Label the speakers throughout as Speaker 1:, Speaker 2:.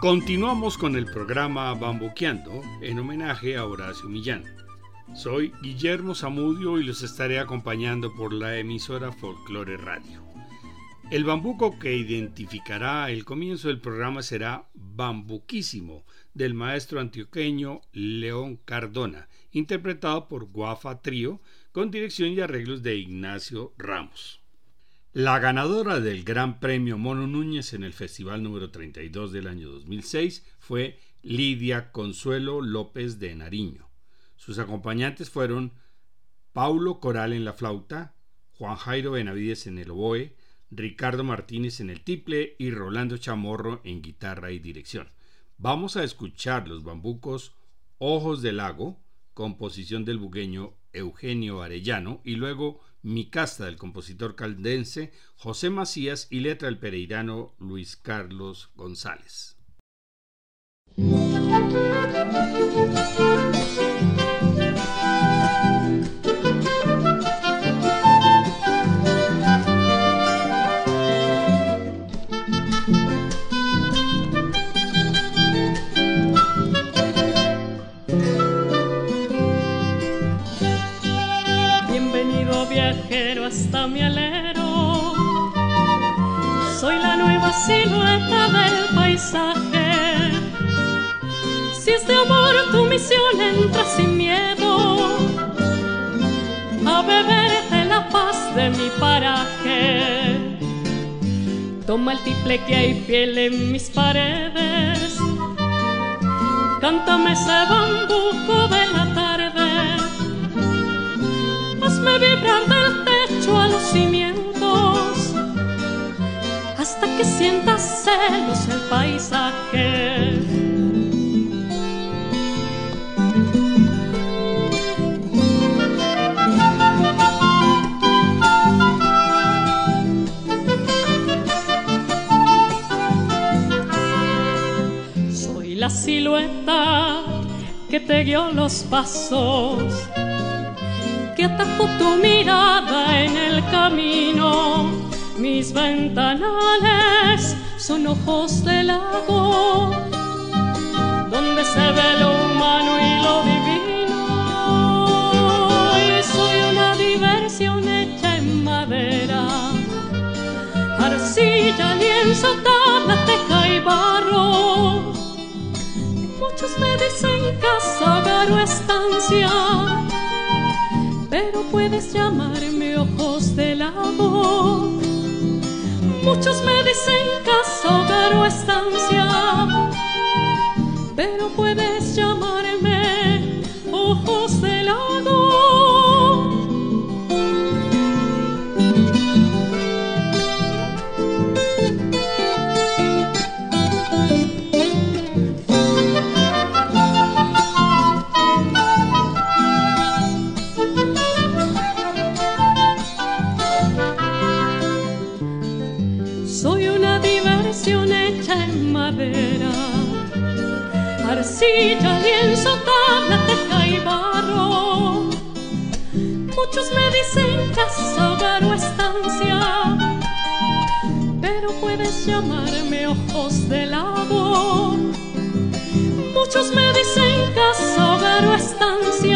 Speaker 1: Continuamos con el programa Bambuqueando en homenaje a Horacio Millán. Soy Guillermo Zamudio y los estaré acompañando por la emisora Folklore Radio. El bambuco que identificará el comienzo del programa será Bambuquísimo del maestro antioqueño León Cardona, interpretado por Guafa Trío con dirección y arreglos de Ignacio Ramos. La ganadora del Gran Premio Mono Núñez en el Festival número 32 del año 2006 fue Lidia Consuelo López de Nariño. Sus acompañantes fueron Paulo Coral en la flauta, Juan Jairo Benavides en el oboe, Ricardo Martínez en el tiple y Rolando Chamorro en guitarra y dirección. Vamos a escuchar los bambucos Ojos del Lago, composición del bugueño Eugenio Arellano, y luego Mi Casta del compositor caldense José Macías y letra del pereirano Luis Carlos González.
Speaker 2: Si es de amor tu misión, entra sin miedo a beberte la paz de mi paraje. Toma el tiple que hay piel en mis paredes. Cántame ese bambuco de la tarde. Hazme vibrar del a los cimientos hasta que sientas celos el paisaje. La silueta que te guió los pasos que atajó tu mirada en el camino. Mis ventanales son ojos de lago, donde se ve lo humano y lo divino. Soy una diversión hecha en madera, arcilla, lienzo, tabla, teja y barro. Muchos me dicen casa, estancia pero puedes llamarme ojos de lago. Muchos me dicen casa, estancia, pero puedes arcilla, lienzo, tabla, teja y barro. Muchos me dicen casa, hogar o estancia, pero puedes llamarme ojos de lago. Muchos me dicen casa, hogar o estancia,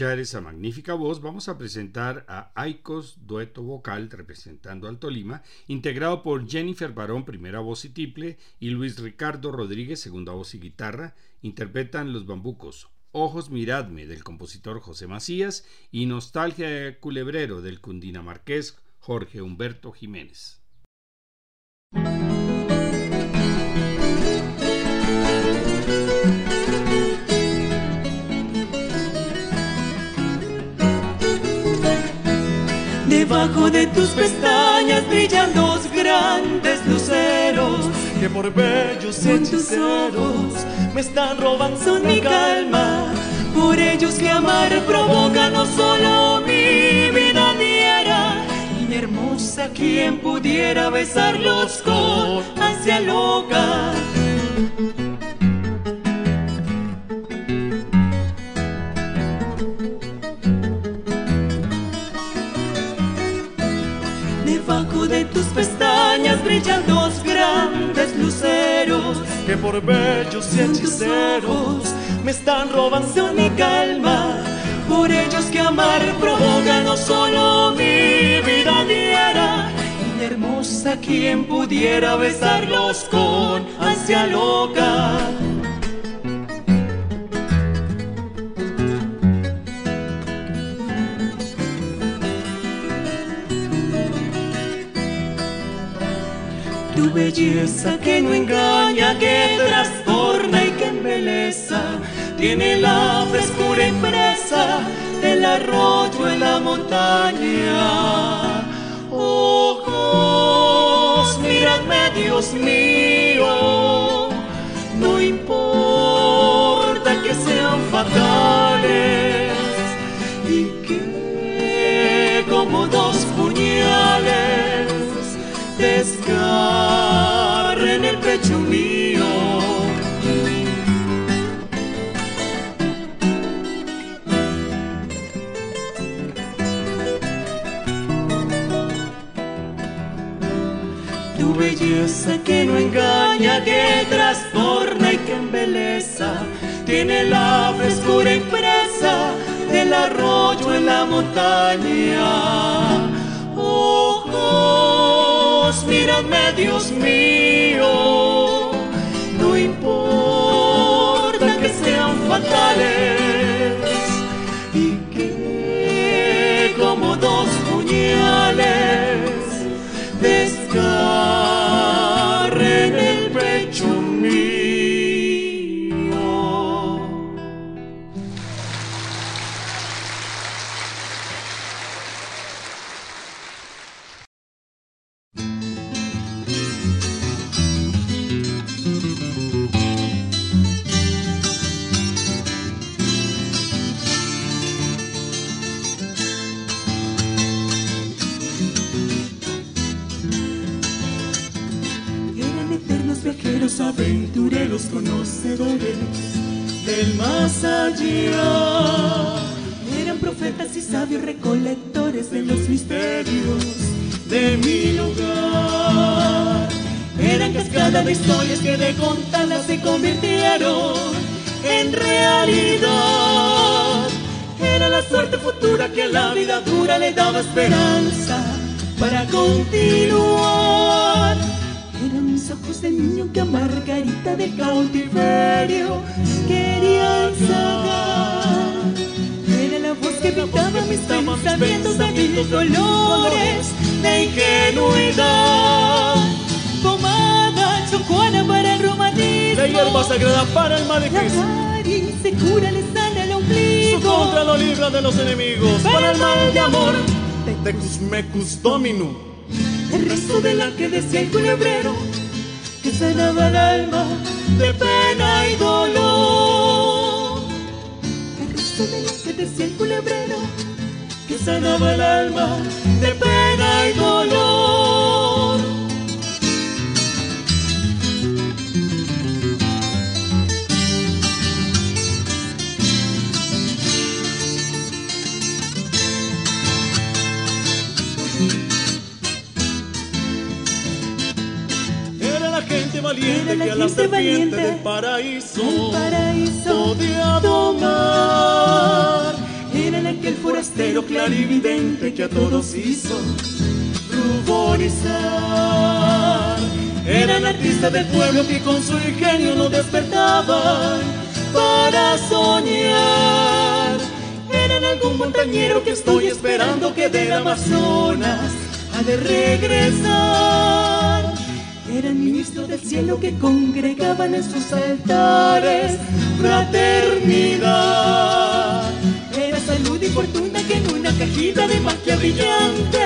Speaker 1: escuchar esa magnífica voz, vamos a presentar a Aikos Dueto Vocal representando al Tolima, integrado por Jennifer Barón, primera voz y tiple, y Luis Ricardo Rodríguez, segunda voz y guitarra. Interpretan Los Bambucos, Ojos Miradme del compositor José Macías y Nostalgia de Culebrero del cundinamarqués Jorge Humberto Jiménez.
Speaker 3: Debajo de tus pestañas brillan dos grandes luceros
Speaker 4: que por bellos hechiceros me están robando mi calma.
Speaker 3: Por ellos que amar provoca no solo mi vida diera. Y hermosa quien pudiera besarlos con ansia loca. Brillan dos grandes luceros
Speaker 4: que por bellos y hechiceros me están robando mi calma.
Speaker 3: Por ellos que amar provoca no solo mi vida diera, y hermosa quien pudiera besarlos con ansia loca. Belleza que no engaña, que trastorna y que embeleza, tiene la frescura impresa del arroyo en la montaña. Ojos, miradme, Dios mío, no importa que sean fatales y que como dos pecho mío. Tu belleza que no engaña, que trastorna y que embeleza, tiene la frescura impresa del arroyo en la montaña. Ojos míradme Dios mío, fatales la vida dura le daba esperanza para continuar. Eran mis ojos de niño que a Margarita de cautiverio querían sacar. Era la voz que pintaba mis pensamientos de mil colores de ingenuidad. Pomada chocuana para el romanismo.
Speaker 4: La hierba sagrada para el
Speaker 3: La nariz se cura, le
Speaker 4: contra lo libra de los enemigos.
Speaker 3: Para el mal de amor.
Speaker 4: Tecus mecus dominum.
Speaker 3: El resto de la que decía el culebrero que sanaba el alma de pena y dolor. El resto de la que decía el culebrero que sanaba el alma de pena y dolor.
Speaker 4: Valiente
Speaker 3: Era la
Speaker 4: que a la serpiente del paraíso,
Speaker 3: El paraíso
Speaker 4: podía
Speaker 3: domar. Era aquel forastero clarividente que a todos hizo ruborizar. Eran artistas del pueblo que con su ingenio nos despertaban para soñar. Eran algún montañero que estoy esperando que del Amazonas ha de regresar. Eran ministros del cielo que congregaban en sus altares fraternidad. Era salud y fortuna que en una cajita de magia brillante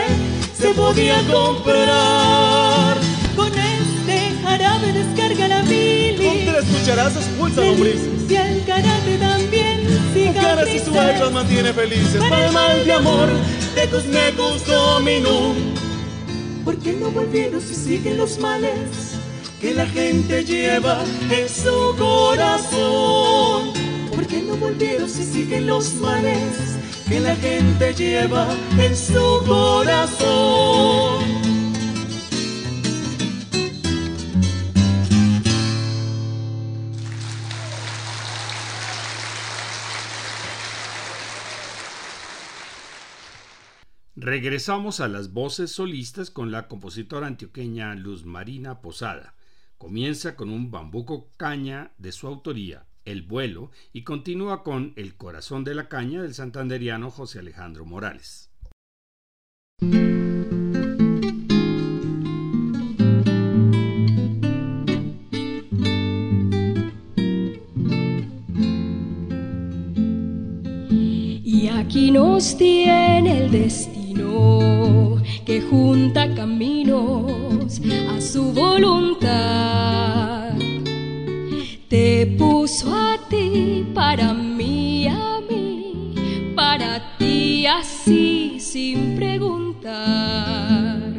Speaker 3: se podía comprar. Con este jarabe descarga la
Speaker 4: Con
Speaker 3: bilis.
Speaker 4: tres cucharazos expulsa lombrices.
Speaker 3: Y el karate también
Speaker 4: Mujeres y suegros
Speaker 3: cicatrices.
Speaker 4: mantiene felices. Para el mal de amor, de tus mecus dominum.
Speaker 3: ¿Por qué no volvieron si siguen los males que la gente lleva en su corazón? ¿Por qué no volvieron si siguen los males que la gente lleva en su corazón?
Speaker 1: Regresamos a las voces solistas con la compositora antioqueña Luz Marina Posada. Comienza con un bambuco caña de su autoría, El vuelo, y continúa con El corazón de la caña del santanderiano José Alejandro Morales.
Speaker 5: Y aquí nos tiene el destino que junta caminos a su voluntad. Te puso a ti para mí, a mí, para ti así sin preguntar.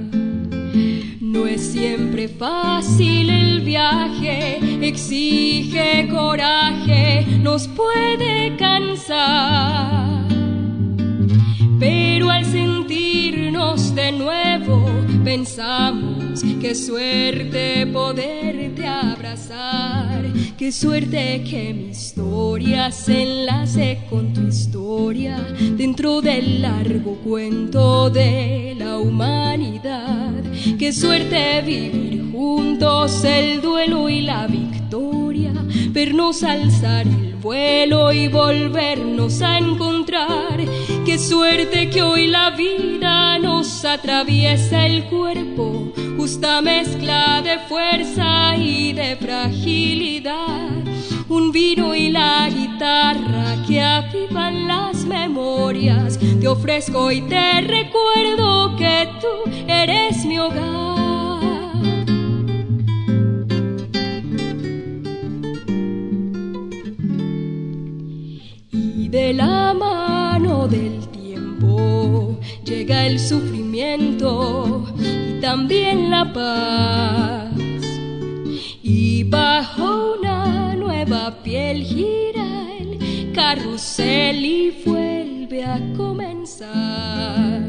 Speaker 5: No es siempre fácil el viaje, exige coraje, nos puede cansar. Pero al de nuevo, pensamos qué suerte poderte abrazar, qué suerte que mi historia se enlace con tu historia dentro del largo cuento de la humanidad. Qué suerte vivir juntos el duelo y la victoria, vernos alzar el vuelo y volvernos a encontrar. Qué suerte que hoy la vida nos atraviesa el cuerpo, justa mezcla de fuerza y de fragilidad. Un vino y la guitarra que avivan las memorias. Te ofrezco y te recuerdo que tú eres mi hogar. De la mano del tiempo llega el sufrimiento y también la paz. Y Bajo una nueva piel gira el carrusel y vuelve a comenzar.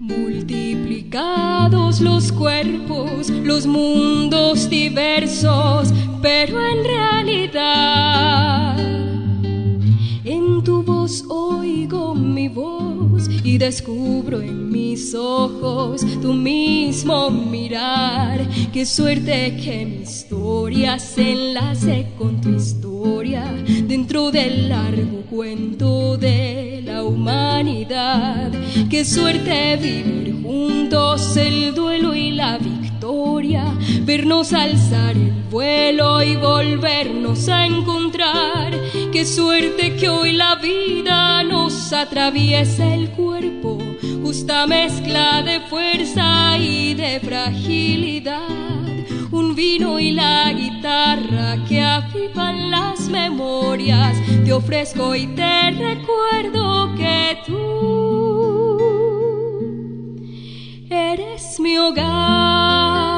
Speaker 5: Multiplicados los cuerpos, los mundos diversos, pero en realidad oigo mi voz y descubro en mis ojos tu mismo mirar. Qué suerte que mi historia se enlace con tu historia dentro del largo cuento de la humanidad. Qué suerte vivir juntos el duelo y la victoria, vernos alzar el vuelo y volvernos a encontrar. Qué suerte que hoy la vida nos atraviesa el cuerpo, justa mezcla de fuerza y de fragilidad. Un vino y la guitarra que avivan las memorias. Te ofrezco y te recuerdo que tú eres mi hogar.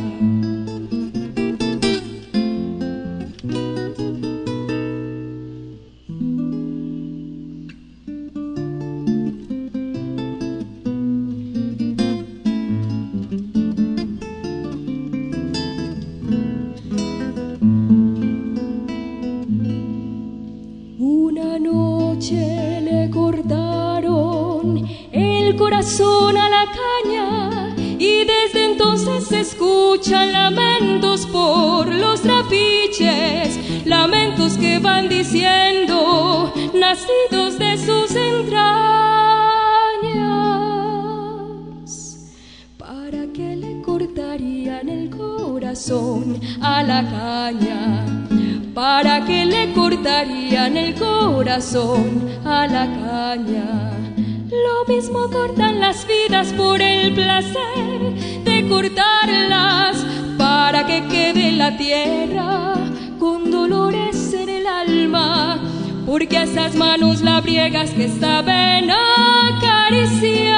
Speaker 5: porque esas manos labriegas que saben acariciar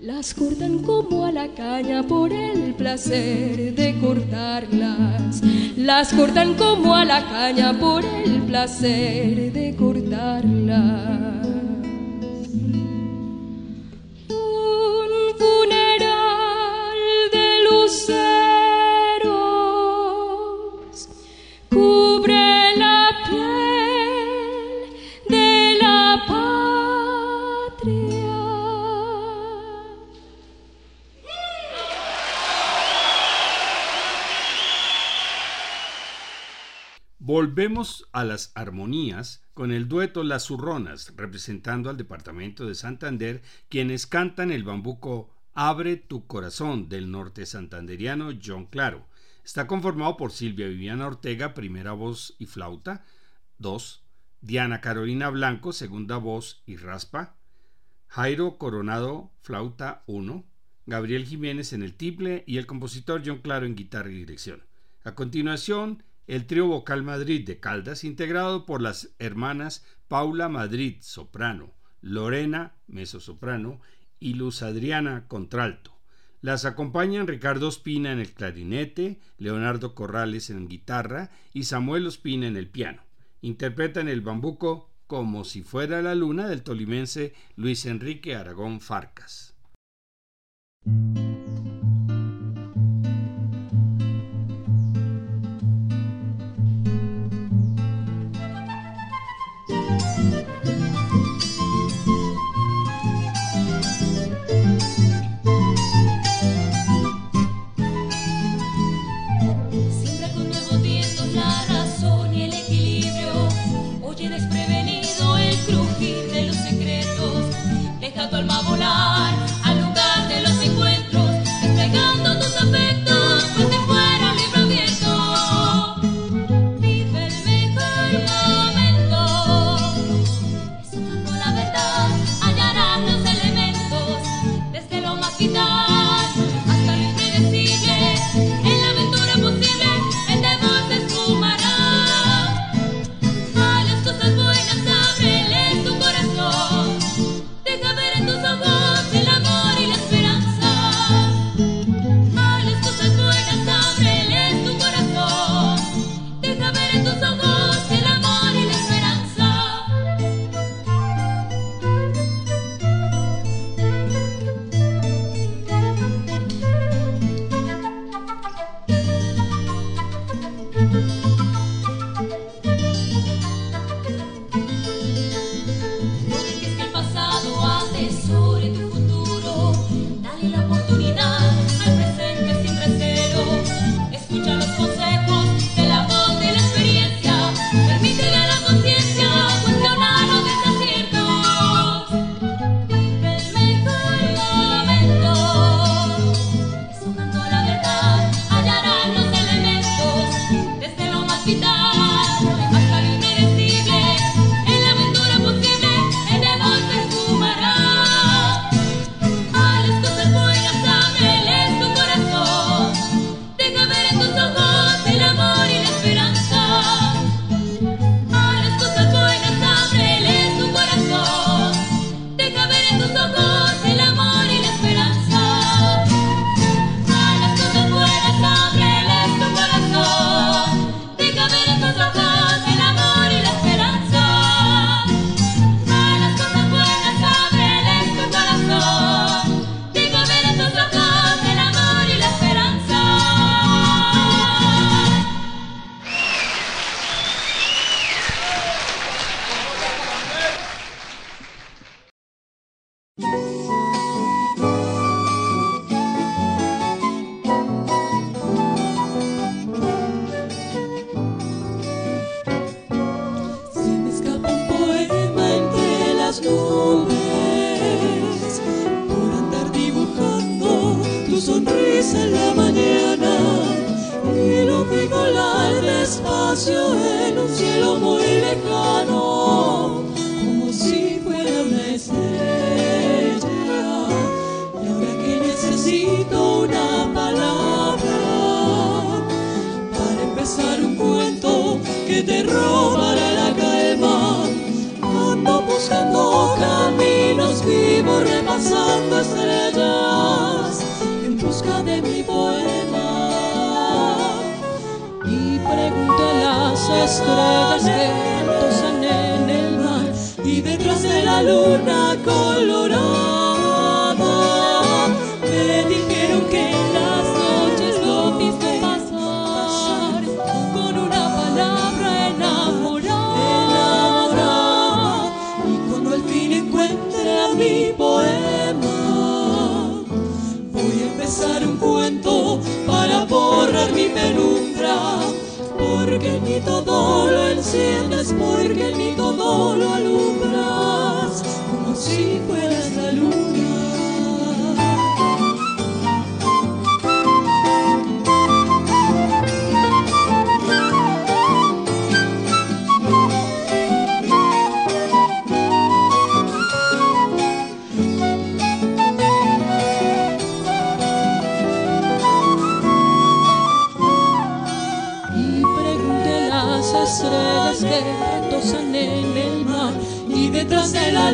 Speaker 5: Las cortan como a la caña por el placer de cortarlas. Las cortan como a la caña por el placer de cortarlas.
Speaker 1: Volvemos a las armonías con el dueto Las Zurronas, representando al departamento de Santander, quienes cantan el bambuco Abre tu corazón del norte santanderiano John Claro. Está conformado por Silvia Viviana Ortega, primera voz y flauta, 2. Diana Carolina Blanco, segunda voz y raspa, Jairo Coronado, flauta 1, Gabriel Jiménez en el tiple y el compositor John Claro en guitarra y dirección. A continuación, el trío vocal Madrid de Caldas, integrado por las hermanas Paula Madrid, soprano, Lorena, mezzosoprano, y Luz Adriana, contralto. Las acompañan Ricardo Ospina en el clarinete, Leonardo Corrales en guitarra y Samuel Ospina en el piano. Interpretan el bambuco
Speaker 6: como si fuera la luna del tolimense Luis Enrique Aragón Farcas. enciendas porque mi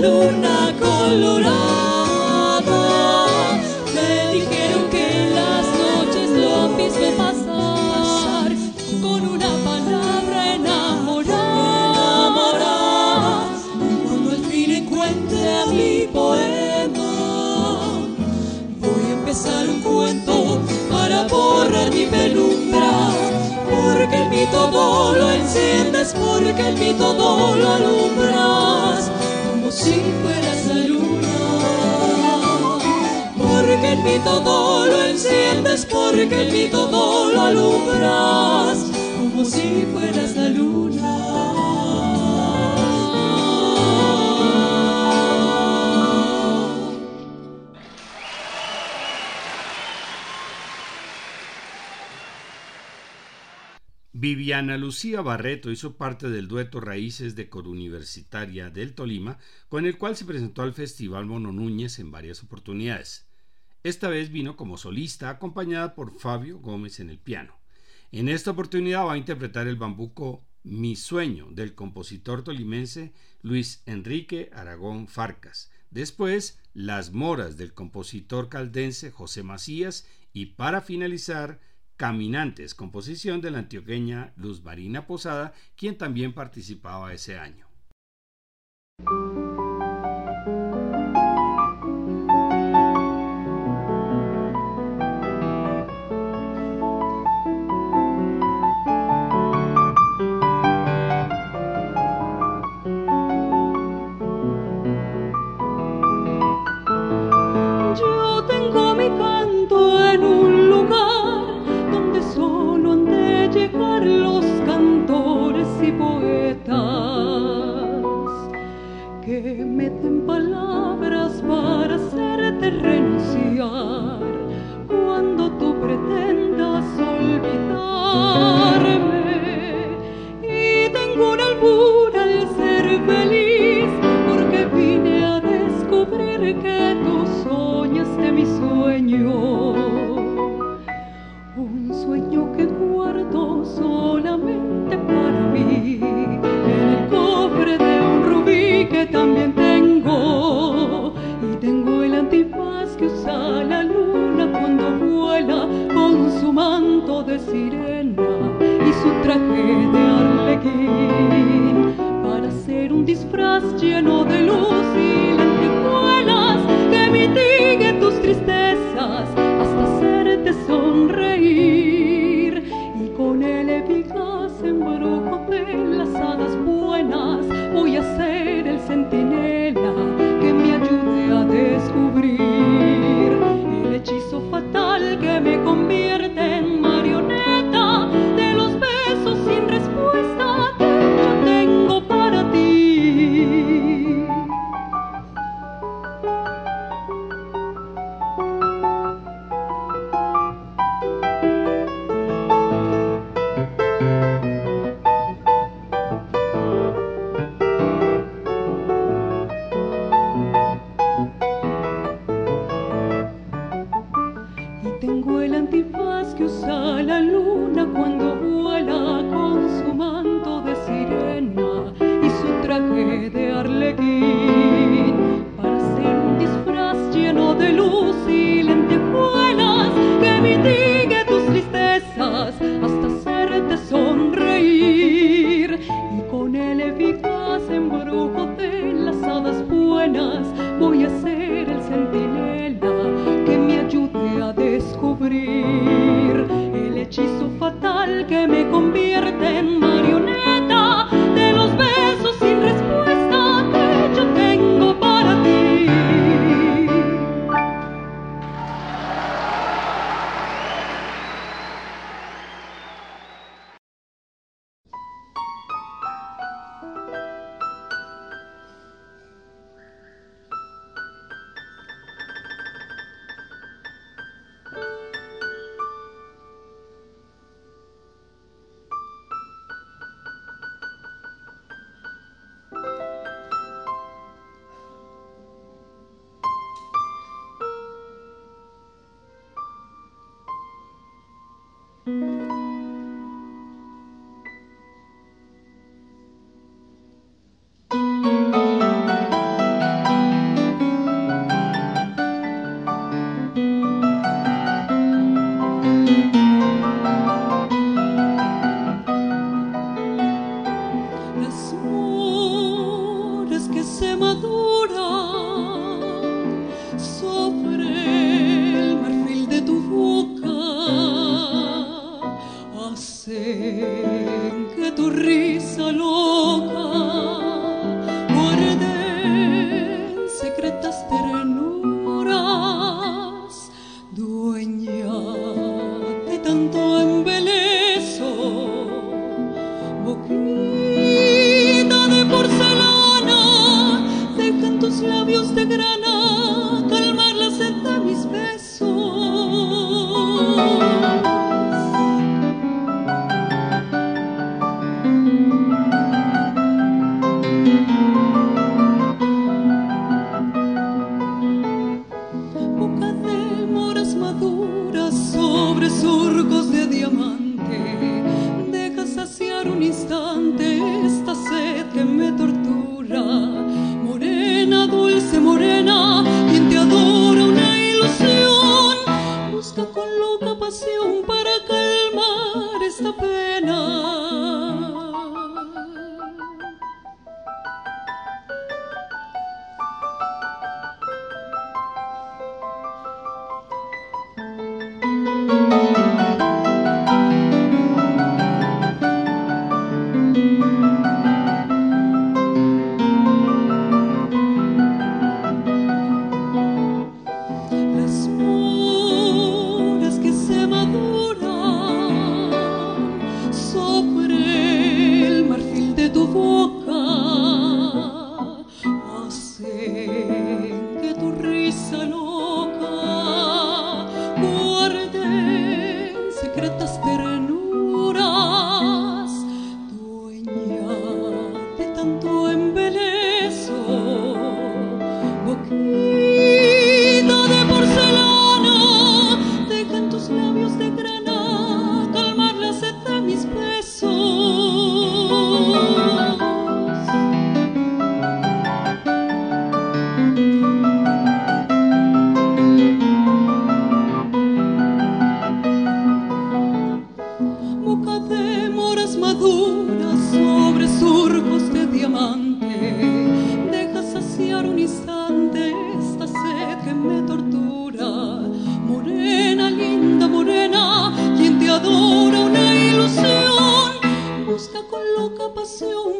Speaker 6: luna colorada. Me dijeron que en las noches lo mismo pasar con una palabra enamorada. Cuando al fin encuentre a mi poema, voy a empezar un cuento para borrar mi penumbra. Porque el mito no lo enciendes, porque el mito no lo alumbras si fueras la luna. Porque en mí todo lo enciendes, porque en mí todo lo alumbras, como si fueras la luna.
Speaker 1: Viviana Lucía Barreto hizo parte del dueto Raíces de Coruniversitaria del Tolima, con el cual se presentó al Festival Mono Núñez en varias oportunidades. Esta vez vino como solista, acompañada por Fabio Gómez en el piano. En esta oportunidad va a interpretar el bambuco Mi Sueño del compositor tolimense Luis Enrique Aragón Farcas. Después, Las Moras del compositor caldense José Macías y para finalizar, Caminantes, composición de la antioqueña Luz Marina Posada, quien también participaba ese año. en palabras.
Speaker 7: El hechizo fatal que me convierte en marioneta.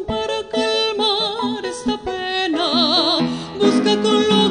Speaker 7: para calmar esta pena. Busca con los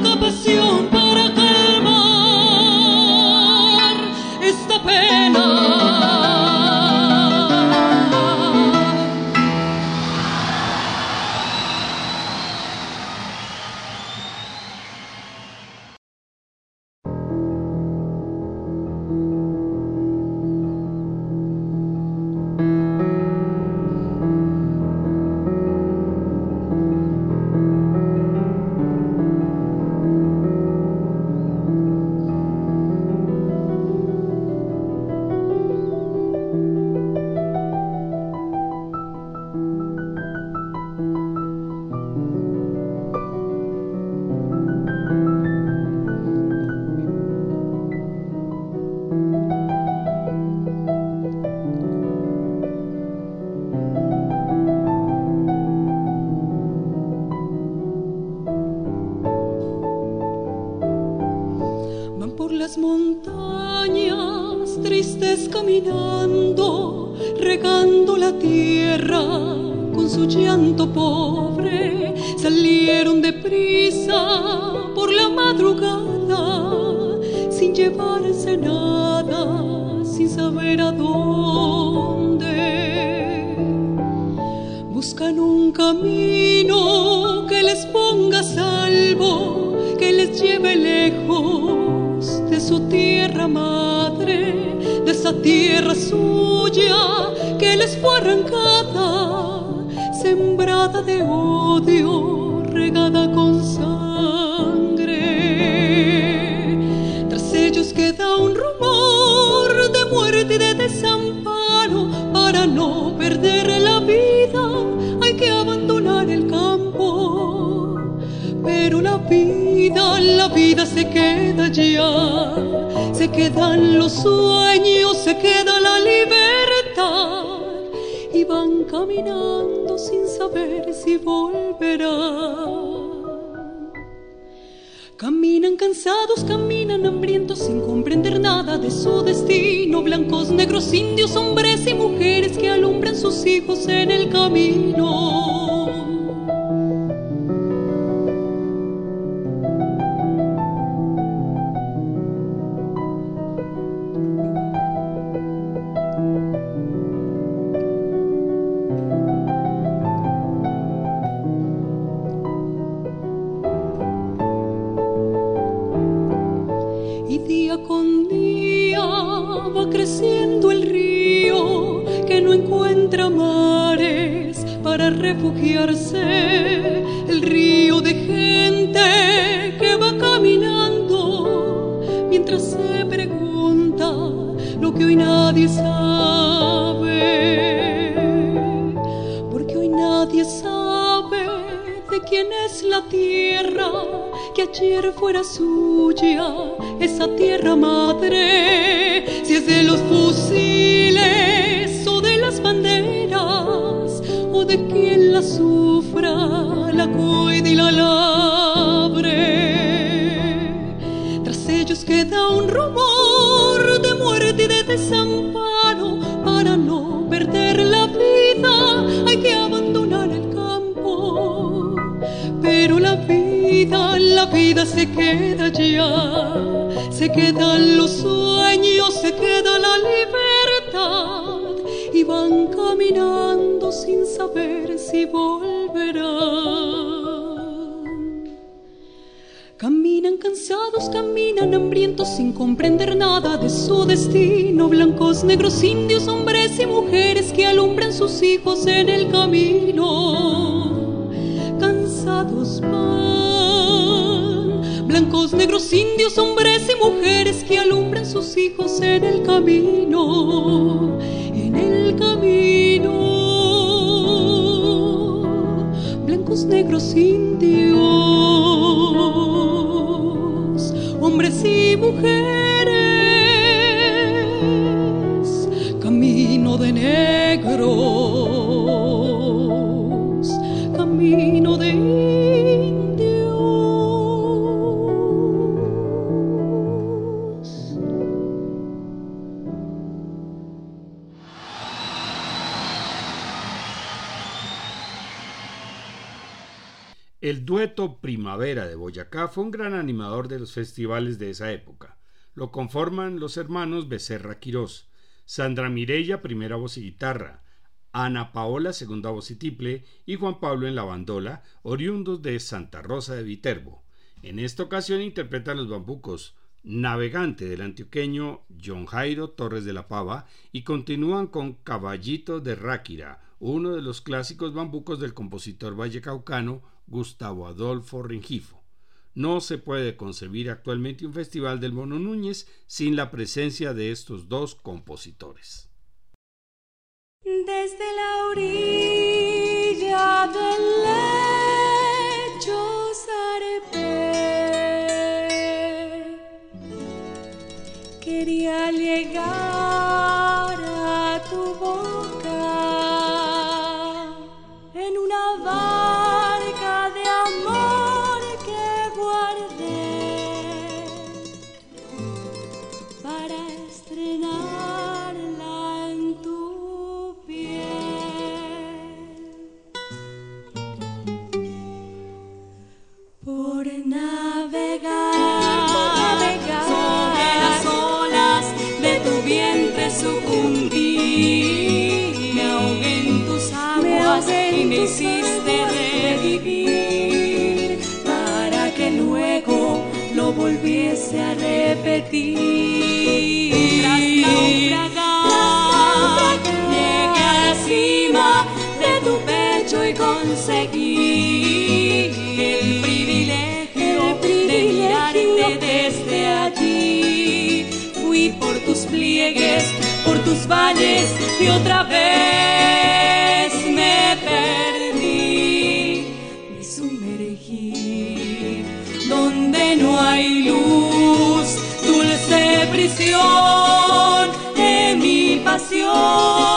Speaker 7: los sueños, se queda la libertad y van caminando sin saber si volverán. Caminan cansados, caminan hambrientos sin comprender nada de su destino. Blancos, negros, indios, hombres y mujeres que alumbran sus hijos en el camino. Se queda ya, se quedan los sueños, se queda la libertad y van caminando sin saber si volverán. Caminan cansados, caminan hambrientos sin comprender nada de su destino. Blancos, negros, indios, hombres y mujeres que alumbran sus hijos en el camino. Cansados van. Negros, indios, hombres y mujeres que alumbran sus hijos en el camino el camino, blancos, negros, indios, hombres y mujeres, camino de negros,
Speaker 1: Primavera de Boyacá fue un gran animador de los festivales de esa época. Lo conforman los hermanos Becerra Quirós, Sandra Mirella, primera voz y guitarra, Ana Paola, segunda voz y tiple, y Juan Pablo en la bandola, oriundos de Santa Rosa de Viterbo. En esta ocasión interpretan los bambucos Navegante del antioqueño John Jairo Torres de la Pava y continúan con Caballito de Ráquira, uno de los clásicos bambucos del compositor vallecaucano Gustavo Adolfo Rengifo. No se puede concebir actualmente un festival del Mono Núñez sin la presencia de estos dos compositores.
Speaker 6: Hiciste revivir para que luego lo volviese a repetir. Tras naufragar, llegué a la cima de tu pecho y conseguí el privilegio, de mirarte desde allí. Fui por tus pliegues, por tus valles y otra vez no hay luz, dulce prisión de mi pasión.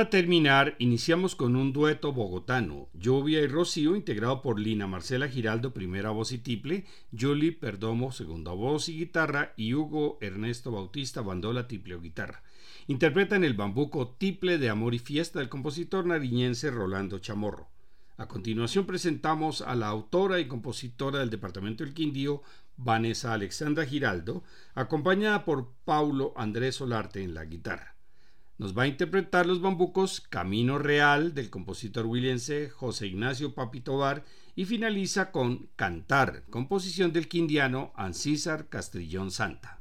Speaker 1: Para terminar, iniciamos con un dueto bogotano, Lluvia y Rocío, integrado por Lina Marcela Giraldo, primera voz y tiple, Julie Perdomo, segunda voz y guitarra, y Hugo Ernesto Bautista, bandola, tiple o guitarra. Interpretan el bambuco tiple de Amor y Fiesta del compositor nariñense Rolando Chamorro. A continuación presentamos a la autora y compositora del Departamento del Quindío, Vanessa Alexandra Giraldo, acompañada por Paulo Andrés Solarte en la guitarra. Nos va a interpretar los bambucos Camino Real del compositor williamse José Ignacio Papitobar y finaliza con Cantar, composición del quindiano Ancísar Castrillón Santa.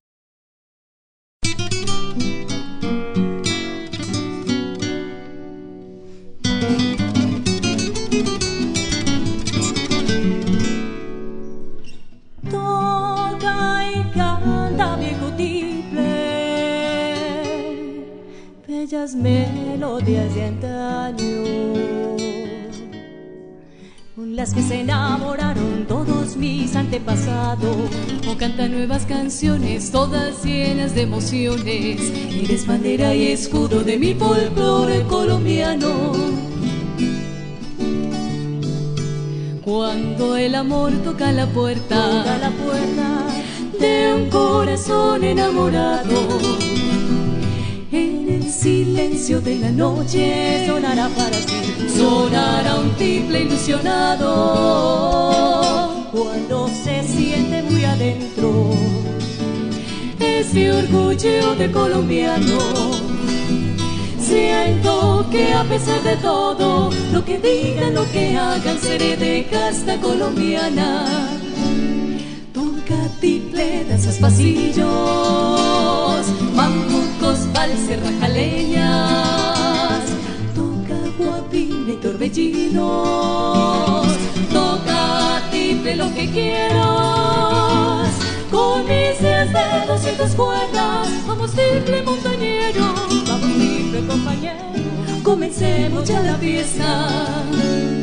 Speaker 6: De emociones. Eres bandera y escudo de mi folclore colombiano. Cuando el amor toca la puerta, toca la puerta de un corazón enamorado silencio de la noche sonará para ti, sonará un triple ilusionado cuando se siente muy adentro ese orgullo de colombiano. Siento que a pesar de todo, lo que digan, lo que hagan, seré de casta colombiana. Toca triple, danzas pasillos, valses, rajaleñas, toca guapina y torbellinos, toca tiple lo que quieras, con mis diez dedos y tus cuerdas, vamos triple montañero, vamos triple compañero, comencemos ya la fiesta.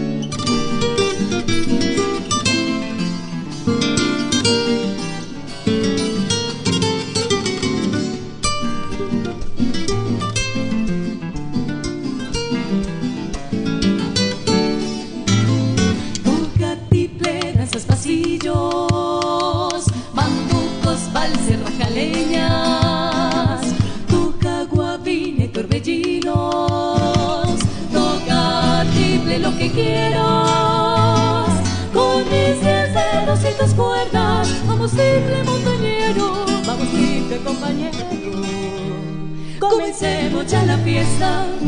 Speaker 6: Fiesta.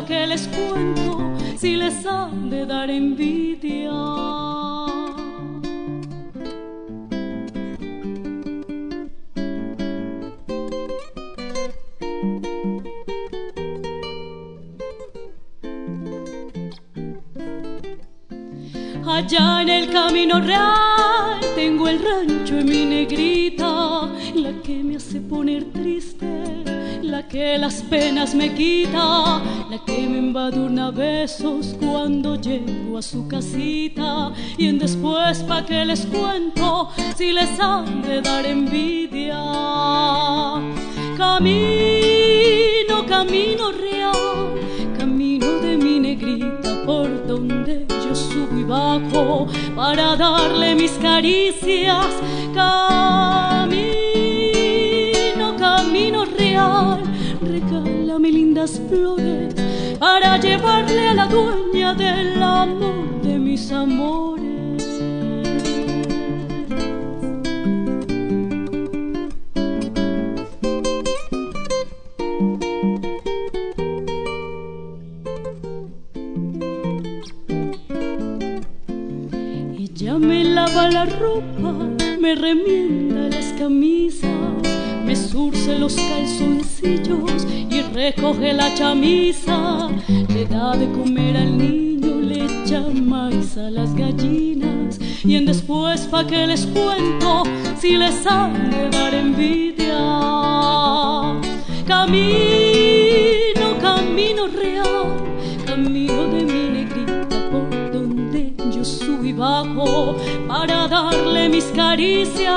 Speaker 2: ¿Pa' que les cuento si les han de dar envidia? Allá en el camino real tengo el rancho en mi negrita, la que me hace poner triste, la que las penas me quita, su casita. Y en después, ¿pa' que les cuento si les han de dar envidia? Camino, camino real, camino de mi negrita por donde subo y bajo para darle mis caricias. Camino, camino real, regálame lindas flores para llevarle a la del amor de mis amores. la ropa, me remienda las camisas, me surce los calzoncillos y recoge la chamisa. Que les cuento si les han de dar envidia. Camino, camino real, camino de mi negrita por donde yo subí bajo para darle mis caricias.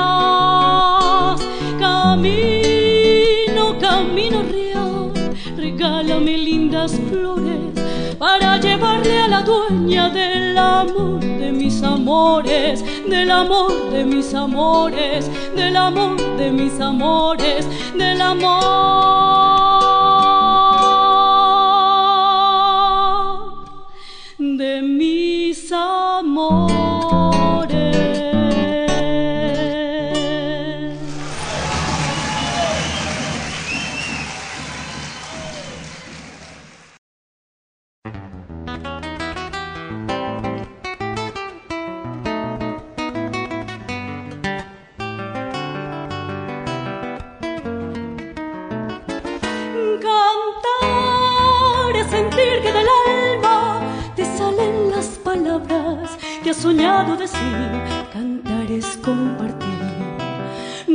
Speaker 2: Camino, camino real, regálame lindas flores para llevarle a la dueña del amor de mis amores, del amor de mis amores, del amor de mis amores, del amor que has soñado decir. Cantar es compartir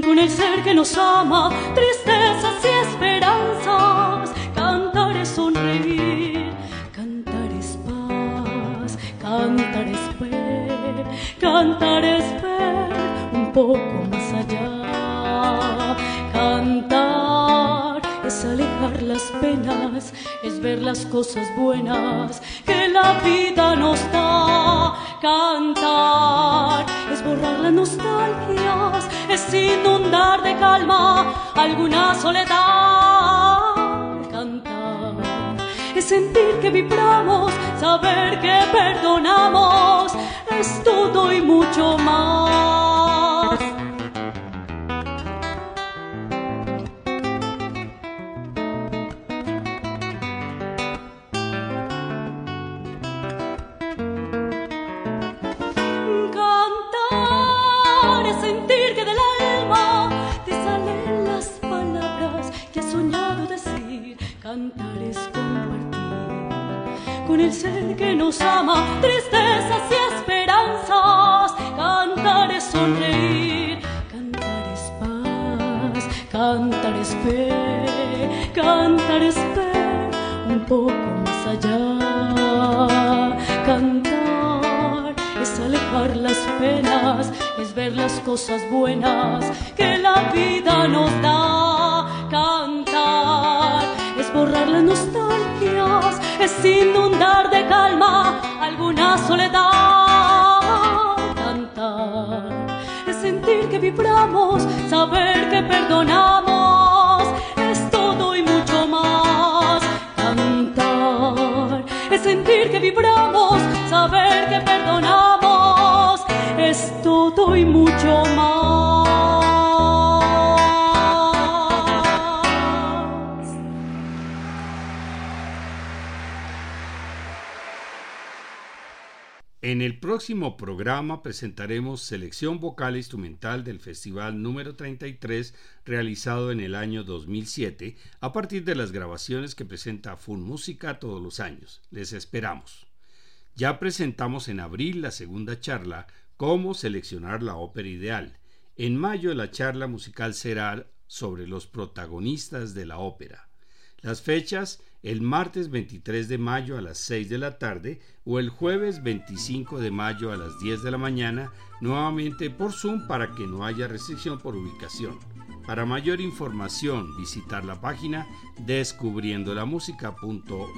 Speaker 2: con el ser que nos ama, tristezas y esperanzas. Cantar es sonreír, cantar es paz, cantar es ver, cantar es ver un poco más allá. Cantar es alejar las penas, es ver las cosas buenas que la vida nos da. Cantar es borrar las nostalgias, es inundar de calma alguna soledad. Cantar es sentir que vibramos, saber que perdonamos, es todo y mucho más. Ver las cosas buenas que la vida nos da. Cantar es borrar las nostalgias, es inundar de calma alguna soledad. Cantar es sentir que vibramos, saber que perdonamos,
Speaker 1: En el próximo programa presentaremos selección vocal e instrumental del Festival número 33 realizado en el año 2007 a partir de las grabaciones que presenta Fun Música todos los años. Les esperamos. Ya presentamos en abril la segunda charla Cómo seleccionar la ópera ideal. En mayo la charla musical será sobre los protagonistas de la ópera. Las fechas el martes 23 de mayo a las 6 de la tarde o el jueves 25 de mayo a las 10 de la mañana, nuevamente por Zoom para que no haya restricción por ubicación. Para mayor información, visitar la página descubriendolamusica.co.